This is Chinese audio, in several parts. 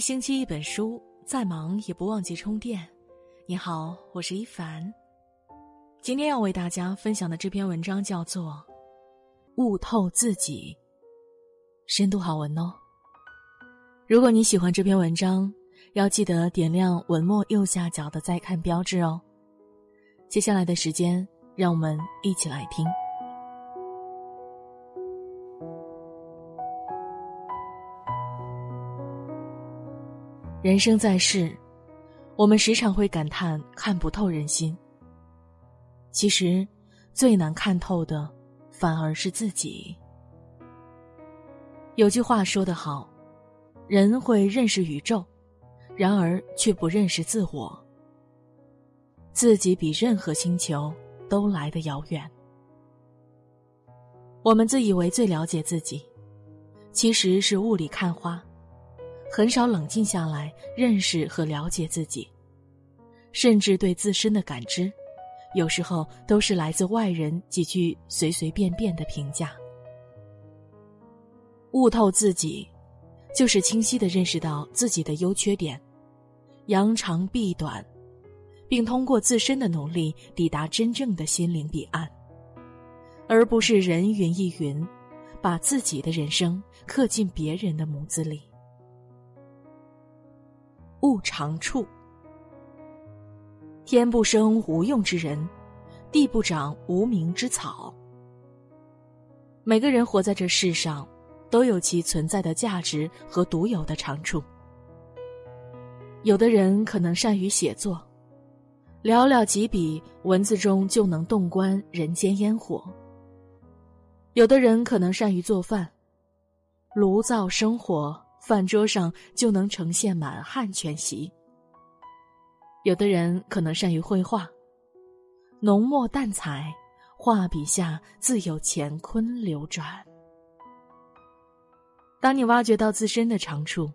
星期一本书，再忙也不忘记充电。你好，我是一凡。今天要为大家分享的这篇文章叫做《悟透自己》，深度好文哦。如果你喜欢这篇文章，要记得点亮文末右下角的再看标志哦。接下来的时间，让我们一起来听。人生在世，我们时常会感叹看不透人心。其实，最难看透的，反而是自己。有句话说得好：“人会认识宇宙，然而却不认识自我。自己比任何星球都来得遥远。”我们自以为最了解自己，其实是雾里看花。很少冷静下来认识和了解自己，甚至对自身的感知，有时候都是来自外人几句随随便便的评价。悟透自己，就是清晰的认识到自己的优缺点，扬长避短，并通过自身的努力抵达真正的心灵彼岸，而不是人云亦云，把自己的人生刻进别人的模子里。悟长处，天不生无用之人，地不长无名之草。每个人活在这世上，都有其存在的价值和独有的长处。有的人可能善于写作，寥寥几笔文字中就能洞观人间烟火；有的人可能善于做饭，炉灶生火。饭桌上就能呈现满汉全席。有的人可能善于绘画，浓墨淡彩，画笔下自有乾坤流转。当你挖掘到自身的长处，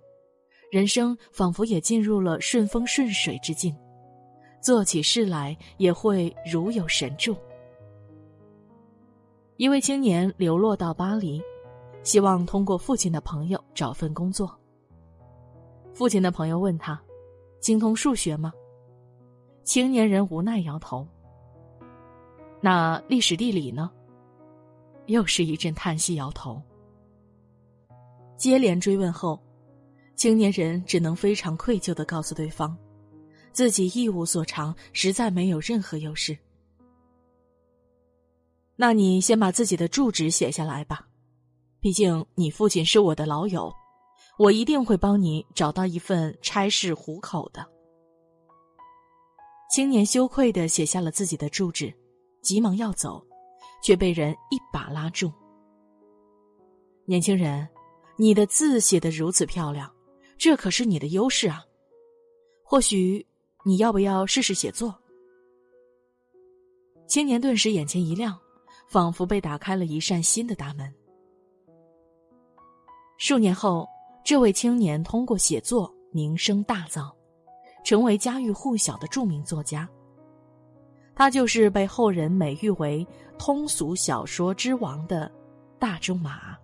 人生仿佛也进入了顺风顺水之境，做起事来也会如有神助。一位青年流落到巴黎。希望通过父亲的朋友找份工作。父亲的朋友问他：“精通数学吗？”青年人无奈摇头。那历史地理呢？又是一阵叹息，摇头。接连追问后，青年人只能非常愧疚的告诉对方，自己一无所长，实在没有任何优势。那你先把自己的住址写下来吧。毕竟你父亲是我的老友，我一定会帮你找到一份差事糊口的。青年羞愧的写下了自己的住址，急忙要走，却被人一把拉住。年轻人，你的字写得如此漂亮，这可是你的优势啊！或许你要不要试试写作？青年顿时眼前一亮，仿佛被打开了一扇新的大门。数年后，这位青年通过写作名声大噪，成为家喻户晓的著名作家。他就是被后人美誉为通俗小说之王的大仲马。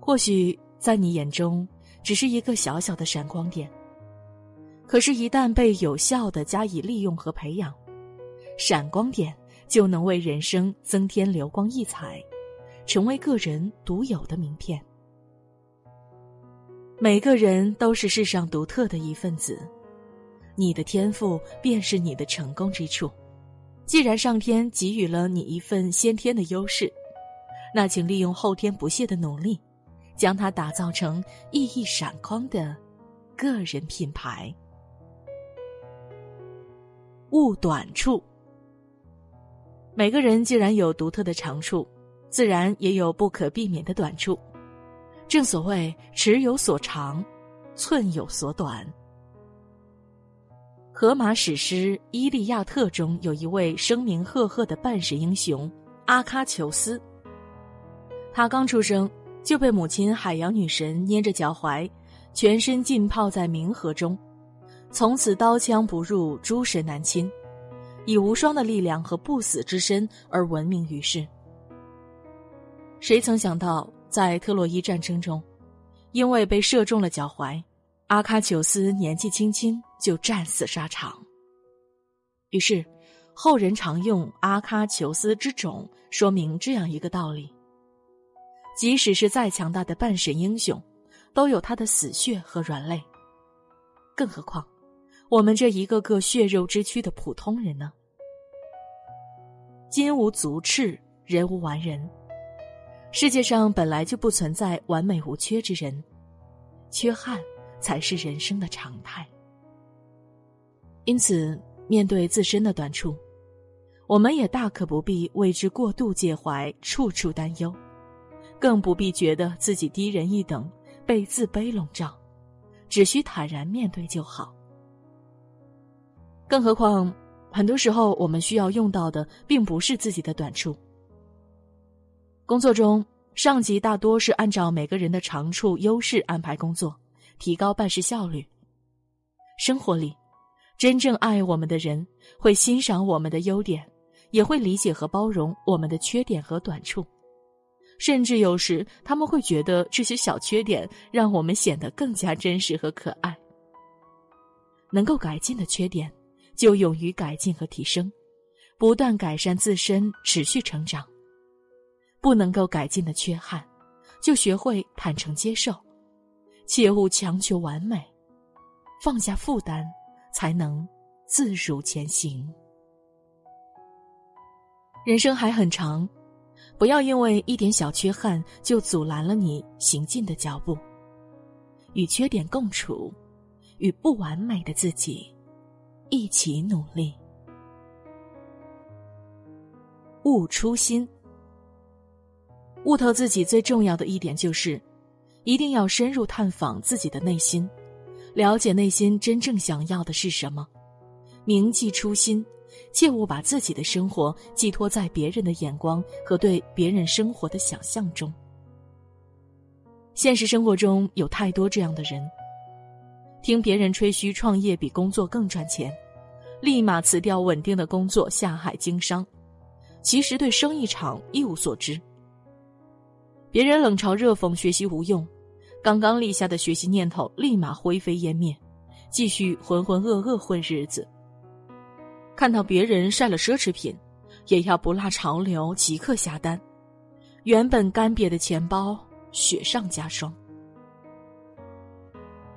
或许在你眼中只是一个小小的闪光点，可是，一旦被有效的加以利用和培养，闪光点就能为人生增添流光溢彩。成为个人独有的名片。每个人都是世上独特的一份子，你的天赋便是你的成功之处。既然上天给予了你一份先天的优势，那请利用后天不懈的努力，将它打造成熠熠闪光的个人品牌。悟短处。每个人既然有独特的长处。自然也有不可避免的短处，正所谓尺有所长，寸有所短。荷马史诗《伊利亚特》中有一位声名赫赫的半神英雄阿喀琉斯，他刚出生就被母亲海洋女神捏着脚踝，全身浸泡在冥河中，从此刀枪不入，诸神难侵，以无双的力量和不死之身而闻名于世。谁曾想到，在特洛伊战争中，因为被射中了脚踝，阿喀琉斯年纪轻轻就战死沙场。于是，后人常用阿喀琉斯之种说明这样一个道理：即使是再强大的半神英雄，都有他的死穴和软肋。更何况，我们这一个个血肉之躯的普通人呢？金无足赤，人无完人。世界上本来就不存在完美无缺之人，缺憾才是人生的常态。因此，面对自身的短处，我们也大可不必为之过度介怀、处处担忧，更不必觉得自己低人一等、被自卑笼罩，只需坦然面对就好。更何况，很多时候我们需要用到的，并不是自己的短处。工作中，上级大多是按照每个人的长处、优势安排工作，提高办事效率。生活里，真正爱我们的人会欣赏我们的优点，也会理解和包容我们的缺点和短处，甚至有时他们会觉得这些小缺点让我们显得更加真实和可爱。能够改进的缺点，就勇于改进和提升，不断改善自身，持续成长。不能够改进的缺憾，就学会坦诚接受，切勿强求完美，放下负担，才能自如前行。人生还很长，不要因为一点小缺憾就阻拦了你行进的脚步。与缺点共处，与不完美的自己一起努力。勿初心。悟透自己最重要的一点就是，一定要深入探访自己的内心，了解内心真正想要的是什么，铭记初心，切勿把自己的生活寄托在别人的眼光和对别人生活的想象中。现实生活中有太多这样的人，听别人吹嘘创业比工作更赚钱，立马辞掉稳定的工作下海经商，其实对生意场一无所知。别人冷嘲热讽学习无用，刚刚立下的学习念头立马灰飞烟灭，继续浑浑噩噩混日子。看到别人晒了奢侈品，也要不落潮流即刻下单，原本干瘪的钱包雪上加霜。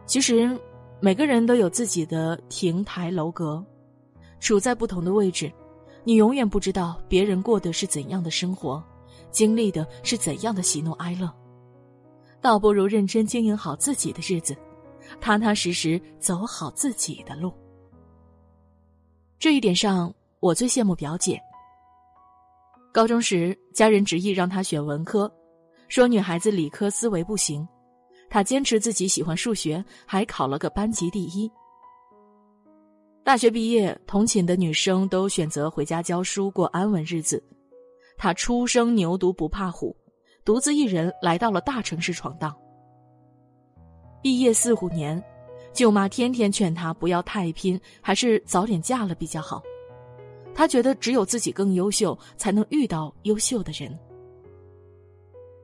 其实，每个人都有自己的亭台楼阁，处在不同的位置，你永远不知道别人过的是怎样的生活。经历的是怎样的喜怒哀乐，倒不如认真经营好自己的日子，踏踏实实走好自己的路。这一点上，我最羡慕表姐。高中时，家人执意让她选文科，说女孩子理科思维不行，她坚持自己喜欢数学，还考了个班级第一。大学毕业，同寝的女生都选择回家教书，过安稳日子。他初生牛犊不怕虎，独自一人来到了大城市闯荡。毕业四五年，舅妈天天劝他不要太拼，还是早点嫁了比较好。他觉得只有自己更优秀，才能遇到优秀的人。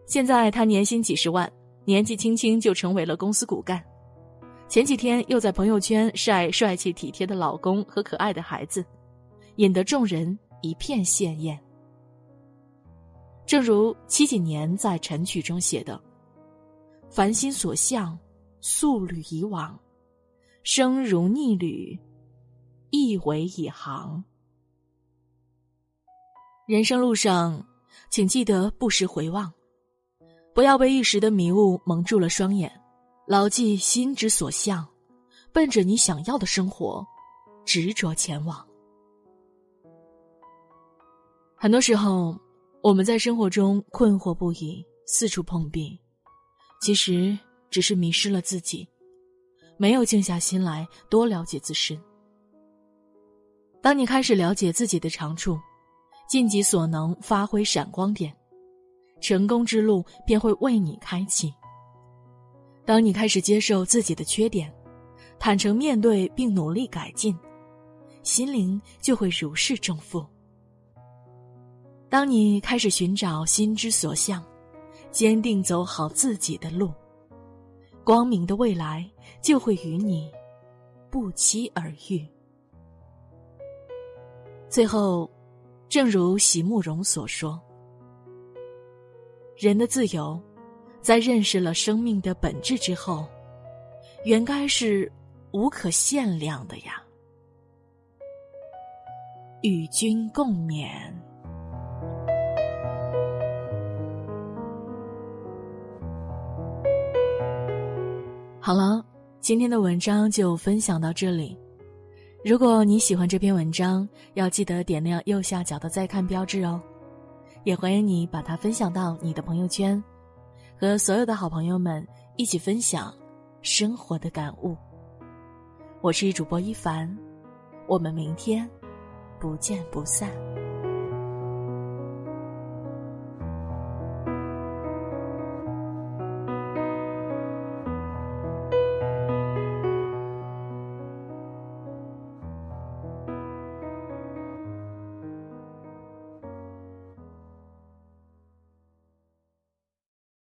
现在他年薪几十万，年纪轻轻就成为了公司骨干。前几天又在朋友圈晒帅气体贴的老公和可爱的孩子，引得众人一片羡艳。正如七几年在晨曲中写的：“凡心所向，素履以往；生如逆旅，亦为以航。”人生路上，请记得不时回望，不要被一时的迷雾蒙住了双眼，牢记心之所向，奔着你想要的生活，执着前往。很多时候。我们在生活中困惑不已，四处碰壁，其实只是迷失了自己，没有静下心来多了解自身。当你开始了解自己的长处，尽己所能发挥闪光点，成功之路便会为你开启。当你开始接受自己的缺点，坦诚面对并努力改进，心灵就会如释重负。当你开始寻找心之所向，坚定走好自己的路，光明的未来就会与你不期而遇。最后，正如席慕容所说：“人的自由，在认识了生命的本质之后，原该是无可限量的呀。”与君共勉。好了，今天的文章就分享到这里。如果你喜欢这篇文章，要记得点亮右下角的再看标志哦。也欢迎你把它分享到你的朋友圈，和所有的好朋友们一起分享生活的感悟。我是主播一凡，我们明天。不见不散。